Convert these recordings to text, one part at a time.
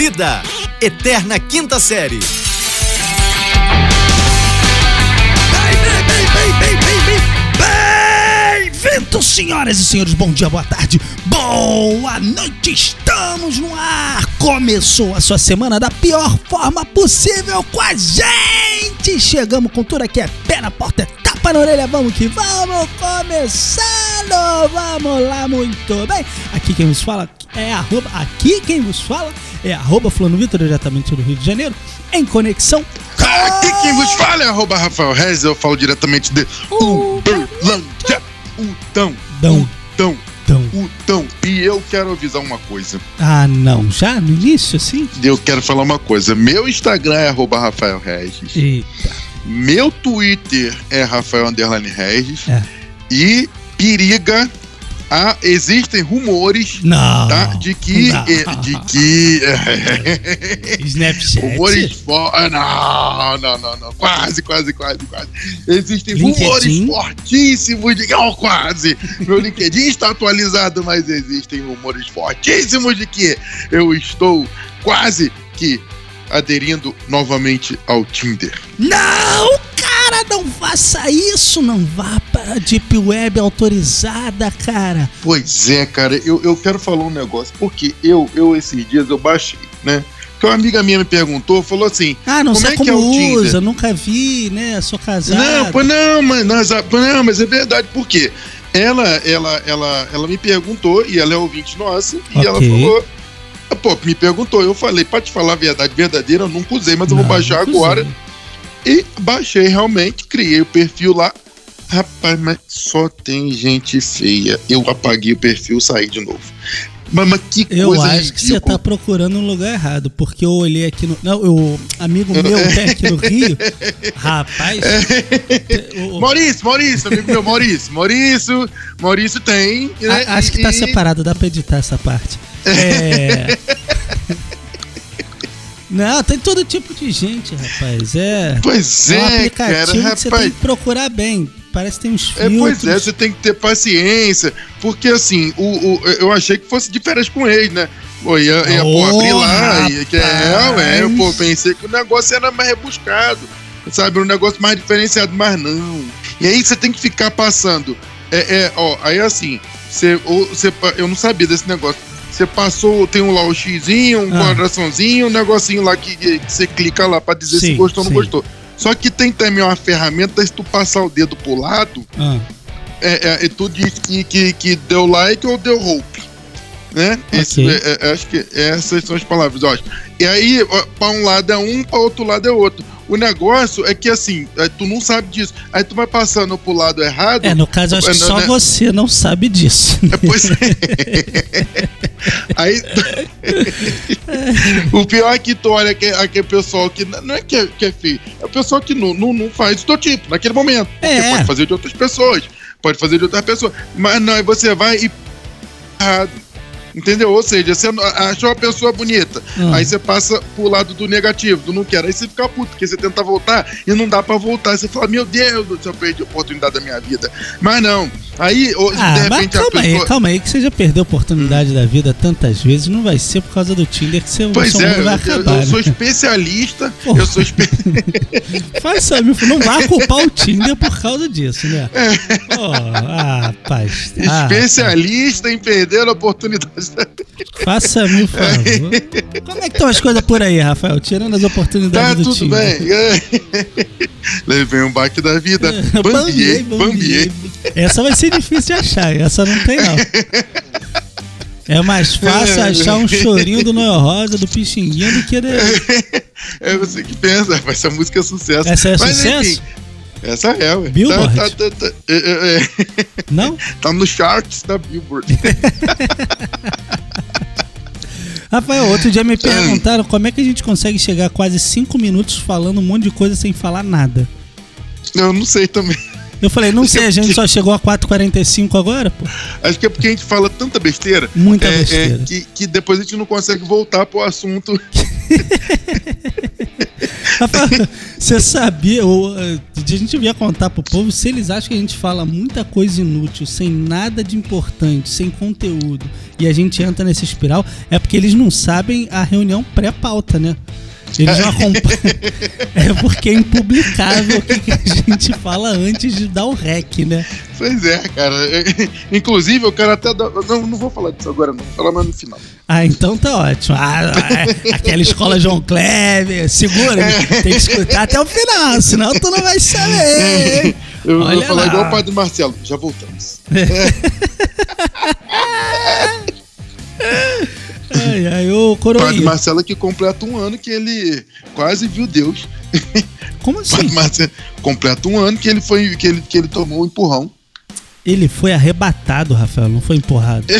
Vida, Eterna Quinta Série. Bem-vindos, senhoras e senhores. Bom dia, boa tarde, boa noite. Estamos no ar. Começou a sua semana da pior forma possível com a gente. Chegamos com tudo aqui, é pé na porta, é tapa na orelha. Vamos que vamos, começando. Vamos lá, muito bem. Aqui quem nos fala é arroba, aqui quem vos fala é arroba Fulano Vitor, diretamente do Rio de Janeiro, em conexão Aqui quem vos fala é arroba Rafael Reis, eu falo diretamente de Uberlândia. Utão, Dão. Utão, Dão. Utão. E eu quero avisar uma coisa. Ah, não, já no início assim? Eu quero falar uma coisa. Meu Instagram é arroba Rafael Regis. Eita, Meu Twitter é Rafael Underline Regis. É. E periga. Ah, existem rumores não. tá, de que. Não. eh, De que. Snapchat. Rumores fortes. Não, não, não, não. Quase, quase, quase, quase. Existem LinkedIn? rumores fortíssimos de. Oh, quase. Meu LinkedIn está atualizado, mas existem rumores fortíssimos de que eu estou quase que aderindo novamente ao Tinder. Não, não faça isso. Não vá para a Deep Web autorizada, cara. Pois é, cara, eu, eu quero falar um negócio, porque eu, eu esses dias eu baixei, né? Que uma amiga minha me perguntou, falou assim. Ah, não Como sei é que como é o Tinder? usa, nunca vi, né? Sou casado. Não, pô, não, mas, ah, não, mas é verdade, por quê? Ela, ela, ela, ela me perguntou, e ela é ouvinte nossa, e Ok. ela falou. Pô, me perguntou, eu falei, pra te falar a verdade verdadeira, eu nunca usei, mas eu vou Não, baixar agora. usei. E baixei realmente, criei o perfil lá. Rapaz, mas só tem gente feia. Eu apaguei o perfil saí de novo. Mas, mas que Eu coisa acho que você ridícula. tá procurando um lugar errado, porque eu olhei aqui no. Não, o amigo meu que é aqui no Rio. Rapaz. o- Maurício, Maurício, amigo meu, Maurício. Maurício, Maurício tem. né? a- acho que tá E- separado, dá pra editar essa parte. É. Não, tem todo tipo de gente, rapaz. É. Pois é um é, aplicativo cara, que você tem que procurar bem. Parece que tem uns É, filtros. pois é, você tem que ter paciência, porque assim, o, o- eu achei que fosse de férias com eles, né? Pô, ia, ia pô, Ô, abrir lá, ia, que é, é, eu pô, pensei que o negócio era mais rebuscado, sabe? Um negócio mais diferenciado, mas não. E aí você tem que ficar passando. É, é ó, aí assim, você, ou, você, eu não sabia desse negócio. Você passou, tem um lá o xizinho, um Ah. coraçãozinho, um negocinho lá que, que você clica lá pra dizer se Sim, gostou ou não gostou. Só que tem também uma ferramenta, se tu passar o dedo pro lado, Ah, é, é, tu diz que, que, que deu like ou deu hope. Né? Esse- Ok. é, é, acho que essas são as palavras, eu acho. E aí, ó, pra um lado é um, pra outro lado é outro. O negócio é que assim, é, tu não sabe disso. Aí tu vai passando pro lado errado. é, no caso, acho que É, só né? você não sabe disso. É, pois é. Aí. o pior é que tu olha que, aquele pessoal que. Não é que é, que é feio, é o pessoal que não, não, não faz do teu tipo naquele momento. Porque É. pode fazer de outras pessoas, pode fazer de outras pessoas. Mas não, aí você vai e. errado. Entendeu? Ou seja, você achou a pessoa bonita. Ah. Aí você passa pro lado do negativo, do não quero. Aí você fica puto, porque você tenta voltar e não dá pra voltar. Aí você fala, meu Deus eu perdi a oportunidade da minha vida. Mas não. Aí, Ah, de repente, a calma aí, pessoa. calma aí, que você já perdeu a oportunidade da vida tantas vezes, não vai ser por causa do Tinder que seu, Pois é, vai eu, eu- acabar. eu sou né? especialista. Eu sou espe... Faça, meu filho, não vá culpar o Tinder por causa disso, né? Pô, ah, rapaz. Ah, especialista em perder a oportunidade. Faça-me o favor. Como é que estão as coisas por aí, Rafael? Tirando as Tá oportunidades do tudo Tinder. bem. Levei um baque da vida. Bambiei, bambiei. Essa vai ser difícil de achar, essa não tem não. É mais fácil achar um chorinho do Noel Rosa, do Pixinguinha, do que... De... É você que pensa, essa música é sucesso. Essa é Mas, sucesso? enfim, essa é, ué. Billboard? Tá, tá, tá, tá, é, é, é. Não? Tá no charts da Billboard. Rafael, outro dia me Hum. perguntaram como é que a gente consegue chegar a quase 5 minutos falando um monte de coisa sem falar nada. Eu não sei também. Eu falei, não sei, a gente só chegou a 4h45 agora, pô. Acho que é porque a gente fala tanta besteira. Muita é, é, besteira. que, que depois a gente não consegue voltar pro assunto. Você sabia, ou, eh, a gente devia contar pro povo, se eles acham que a gente fala muita coisa inútil, sem nada de importante, sem conteúdo, e a gente entra nessa espiral, é porque eles não sabem a reunião pré-pauta, né? Eles não acompanham. É porque é impublicável o que, que a gente fala antes de dar o rec, né? Pois é, cara. Inclusive, eu quero até dar. Não, não vou falar disso agora, não. Vou falar mais no final. Ah, então tá ótimo. Ah, ah, aquela escola João Kleber, segura, tem que escutar até o final, senão tu não vai saber. Eu Olha vou falar lá. igual o padre Marcelo. Já voltamos. Ai, ai, ô O padre coroinha. Marcelo que completa um ano que ele quase viu Deus. Como O padre assim? Marcelo completa um ano que ele foi que ele, que ele tomou um empurrão. Ele foi arrebatado, Rafael, não foi empurrado.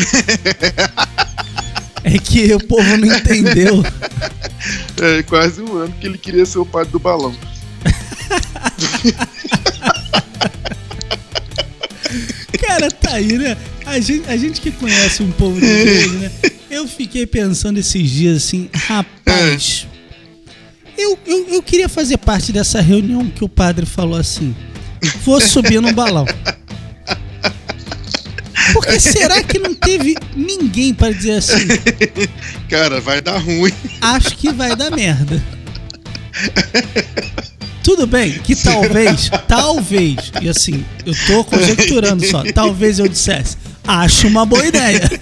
É que o povo não entendeu. É, quase um ano que ele queria ser o padre do balão. Cara, tá aí, né? A gente, a gente que conhece um povo de igreja, né? Eu fiquei pensando esses dias assim, rapaz. Eu, eu, eu queria fazer parte dessa reunião que o padre falou assim: vou subir no balão. Porque será que não teve ninguém para dizer assim? Cara, vai dar ruim. Acho que vai dar merda. Tudo bem que talvez, talvez, e assim, eu tô conjecturando só, talvez eu dissesse, acho uma boa ideia.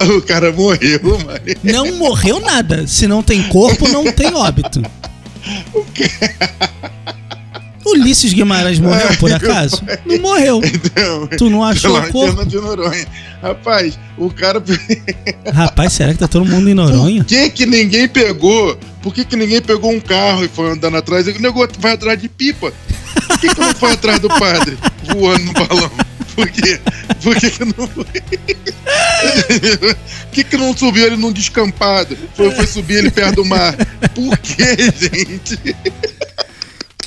O cara morreu, mano. Não morreu nada. Se não tem corpo, não tem óbito. Ulisses Guimarães morreu por acaso? Não morreu. Então, Tu não achou corpo? antena de Noronha. Rapaz, o cara. Rapaz, será que tá todo mundo em Noronha? Por que, que ninguém pegou? Por que, que ninguém pegou um carro e foi andando atrás? O negócio vai atrás de pipa. Por que, que não foi atrás do padre voando no balão? Por quê? Por que, que não foi? Por que, que não subiu ele num descampado? Foi, foi subir ele perto do mar. Por que, gente?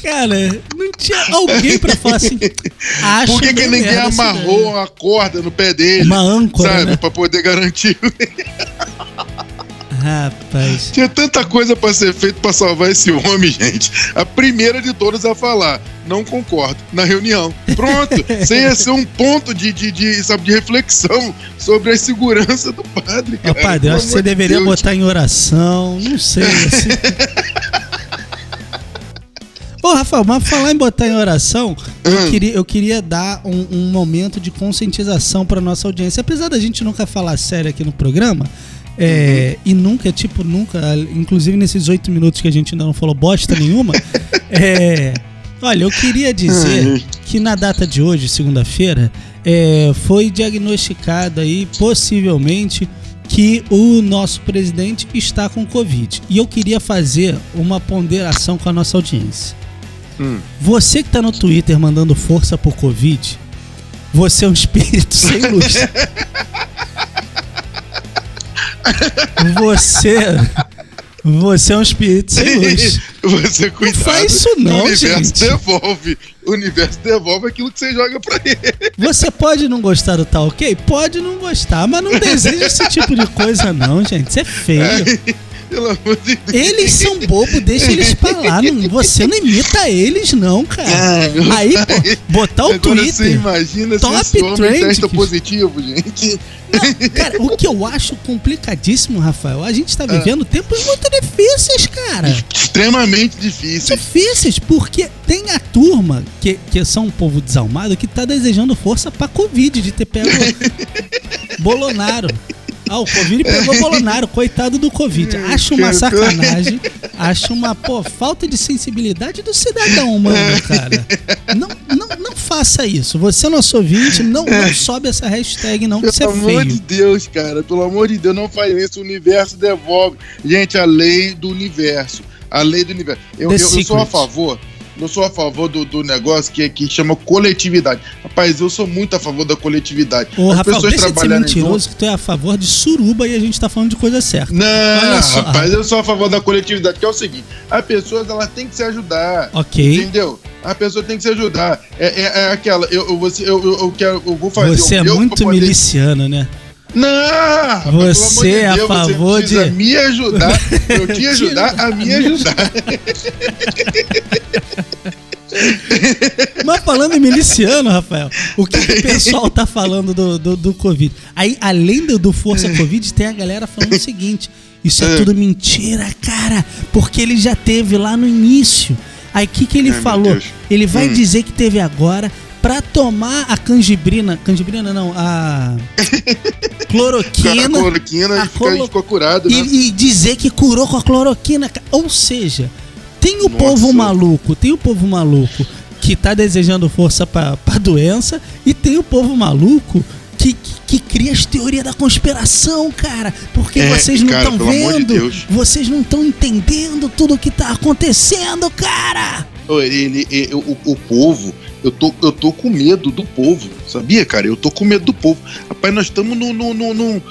Cara, não tinha alguém pra falar assim. Acho Por que, que ninguém amarrou uma corda no pé dele? Uma âncora, Sabe? né? Pra poder garantir. Rapaz. Tinha tanta coisa pra ser feito pra salvar esse homem, gente. A primeira de todas a falar, não concordo, na reunião. Pronto, você ia ser um ponto de, de, de, sabe, de reflexão sobre a segurança do padre. Ó, Cara. padre, eu acho que você de deveria Deus. botar em oração, não sei. Assim. Rafael, mas falar em botar em oração, eu Hum. queria, eu queria dar um, um momento de conscientização pra nossa audiência. Apesar da gente nunca falar sério aqui no programa, é, e nunca, tipo, nunca, inclusive nesses oito minutos que a gente ainda não falou bosta nenhuma, é, olha, eu queria dizer Ai. que na data de hoje, segunda-feira, é, foi diagnosticado aí, possivelmente, que o nosso presidente está com Covid. E eu queria fazer uma ponderação com a nossa audiência. Hum. Você que tá no Twitter mandando força por Covid, você é um espírito sem luz. Você. Você é um espírito sem luz. Você cuidado. faz isso não, o universo gente. devolve. O universo devolve aquilo que você joga pra ele. Você pode não gostar do tal, ok? Pode não gostar, mas não deseja esse tipo de coisa, não, gente. Isso é feio. Pelo amor de Deus. Eles são bobos, deixa eles pra lá. Não, você não imita eles, não, cara. Meu Aí, pô, botar o Agora você Twitter. imagina Top se esse trend, testa positivo, gente. Não, cara, o que eu acho complicadíssimo, Rafael, a gente Ah. tá vivendo tempos muito difíceis, cara. Extremamente difícil. Difíceis, porque tem a turma que, que são um povo desalmado que tá desejando força pra Covid, de ter pego Bolonaro. Ah, o Covid pegou Bolonaro, coitado do Covid. Acho uma sacanagem, acho uma, pô, falta de sensibilidade do cidadão humano, cara. Não, não, não faça isso. Você, nosso ouvinte, não, não sobe essa hashtag, não, que isso é Pelo amor de feio. Deus, cara. Pelo amor de Deus, não faz isso. O universo devolve. Gente, a lei do universo. A lei do universo. Eu, eu- eu sou a favor. Eu sou a favor do, do negócio que, que chama coletividade. Rapaz, eu sou muito a favor da coletividade. Ô, As Rafael, pessoas deixa de ser mentiroso que tu é a favor de suruba e a gente tá falando de coisa certa. Não, só. rapaz, eu sou a favor da coletividade, que é o seguinte: as pessoas elas têm que se ajudar. Ok. Entendeu? A pessoa tem que se ajudar. É, é, é aquela, eu, eu, eu, eu, eu quero, eu vou fazer Você é muito poder- miliciano, né? Não! Você de é a Deus, favor você de- me ajudar. Eu te ajudar a me ajudar. Mas falando em miliciano, Rafael, o que, que o pessoal tá falando do, do, do Covid? Aí, além do, do Força Covid, tem a galera falando o seguinte: isso é É. tudo mentira, cara, porque ele já teve lá no início. Aí o que, que ele Ai, falou? Ele vai Hum. dizer que teve agora pra tomar a canjibrina. Canjibrina não, a. A Cloroquina. cloroquina a e fica- colo- ficou curado, né? E, e dizer que curou com a cloroquina. Ou seja, tem o Nossa. povo maluco, tem o povo maluco que tá desejando força pra, pra doença e tem o povo maluco que, que, que cria as teorias da conspiração, cara. Porque É, vocês não estão de vendo, Deus. vocês não estão entendendo tudo o que tá acontecendo, cara. Ô, Ele, ele- o, o povo, eu tô, eu tô com medo do povo, sabia, cara? Eu tô com medo do povo. Rapaz, nós estamos no, no, no, no-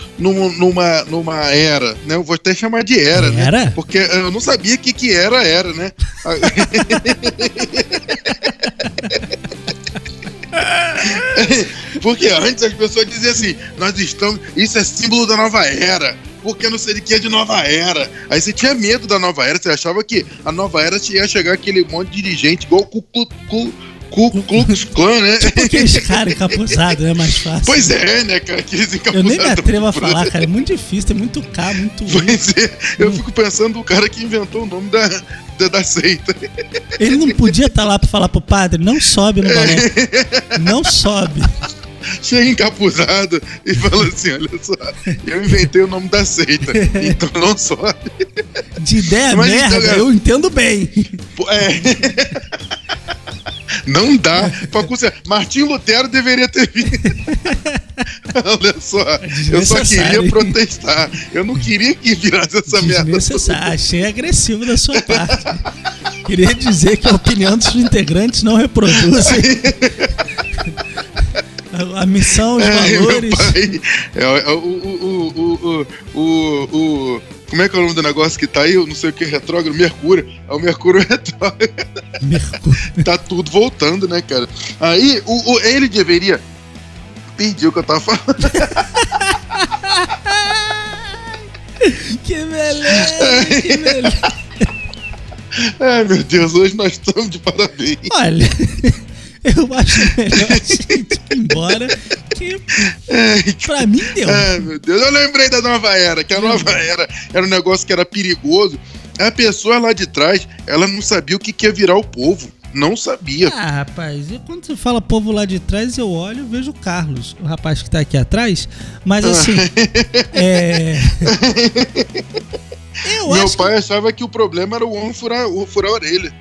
numa, numa era, né? Eu vou até chamar de era, né? Era? Porque eu não sabia o que, que era, era, né? Porque antes as pessoas diziam assim, nós estamos. Isso é símbolo da nova era. Porque não sei de que é de nova era. Aí você tinha medo da nova era, você achava que a nova era ia chegar aquele monte de dirigente igual o Ku Ku- Ku- Klux Klan, né? Porque os caras encapuzados é mais fácil. Pois é, né, cara? Aqueles Eu nem me encapuzados atrevo a falar, cara. É muito difícil, tem muito K, muito U. Pois é, eu fico pensando no cara que inventou o nome da, da, da seita. Ele não podia estar lá pra falar pro padre, não sobe no balão. Não sobe. Chega encapuzado e fala assim: olha só, eu inventei o nome da seita, então não sobe. De ideia Mas merda, então, é- eu entendo bem. É. Não dá pra considerar. Martim Lutero deveria ter vindo. Olha só, eu só queria protestar. Eu não queria que virasse essa merda. Achei agressivo da sua parte. Queria dizer que a opinião dos integrantes não reproduzem a- missão, os meu valores. É, é, o, o, o, o- Como é que é o nome do negócio que tá aí? Eu não sei o que, retrógrado, Mercúrio. É o Mercúrio retrógrado. Mercúrio. tá tudo voltando, né, cara? Aí, o, o- ele deveria. Perdi o que eu tava falando. Que beleza, que beleza. Ai, meu Deus, hoje nós estamos de parabéns. Olha, eu acho melhor a gente ir embora. Que pra mim deu. Ai, meu Deus, eu lembrei da nova era, que a nova era era um negócio que era perigoso. A pessoa lá de trás, ela não sabia o que, que ia virar o povo. Não sabia. Ah, rapaz, e quando você fala povo lá de trás, eu olho e vejo o Carlos, o rapaz que tá aqui atrás. Mas assim, é. Eu Meu pai achava que o problema era o homem furar, o- furar a orelha.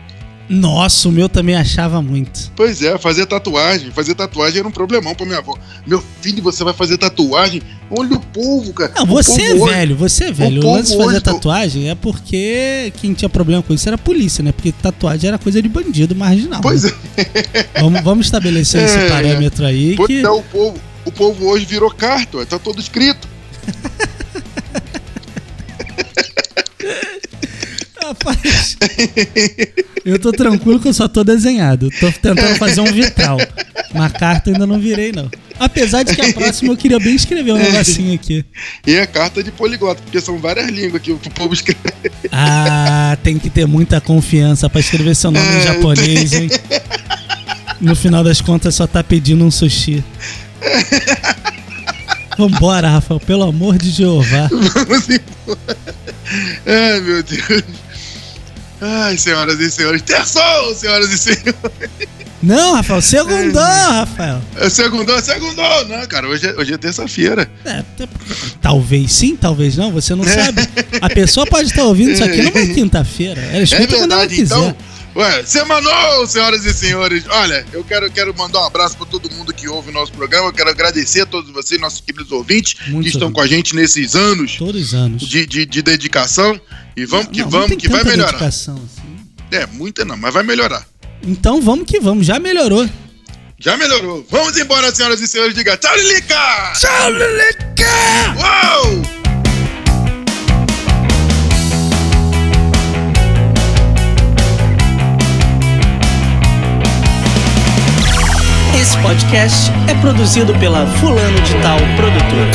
Nossa, o meu também achava muito. Pois é, fazer tatuagem. Fazer tatuagem era um problemão pra minha avó. Meu filho, você vai fazer tatuagem? Olha o povo, cara. Não, O você é povo hoje- velho, você é velho. O, povo lance de fazer tatuagem é porque quem tinha problema com isso era a polícia, né? Porque tatuagem era coisa de bandido marginal. Pois né? é, Vamos, vamos estabelecer É, esse é. parâmetro aí pois que. é, o povo. O povo hoje virou carta, tá todo escrito. Rapaz, eu tô tranquilo que eu só tô desenhado. Tô tentando fazer um vitral. Mas carta ainda não virei, não. Apesar de que a próxima eu queria bem escrever um negocinho aqui. E é carta de poliglota, porque são várias línguas que o povo escreve. Ah, tem que ter muita confiança pra escrever seu nome em É, japonês, hein? No final das contas só tá pedindo um sushi. Vambora, Rafael, pelo amor de Jeová. Vamos embora. Ai, meu Deus. Ai, senhoras e senhores. Terçou, senhoras e senhores. Não, Rafael, segundou, Rafael. É Segundou, segundou. Não, cara, hoje é, hoje é terça-feira. É, talvez sim, talvez não, você não sabe. A pessoa pode estar ouvindo isso aqui numa quinta-feira. Ela É escuta quando ela verdade, quiser. então. Ué, semanou, senhoras e senhores. Olha, eu quero, quero mandar um abraço para todo mundo que ouve o nosso programa. Eu quero agradecer a todos vocês, nossos queridos ouvintes, Muito que estão com a gente nesses anos Todos os anos. de, de, de dedicação. E vamos que Não, não vamos, tem que vai melhorar. assim. É, muita não, mas vai melhorar. Então vamos que vamos, já melhorou. Já melhorou. Vamos embora, senhoras e senhores. Diga tchau, Lilica! Tchau, Leleca! Uou! Esse podcast é produzido pela Fulano de Tal Produtora.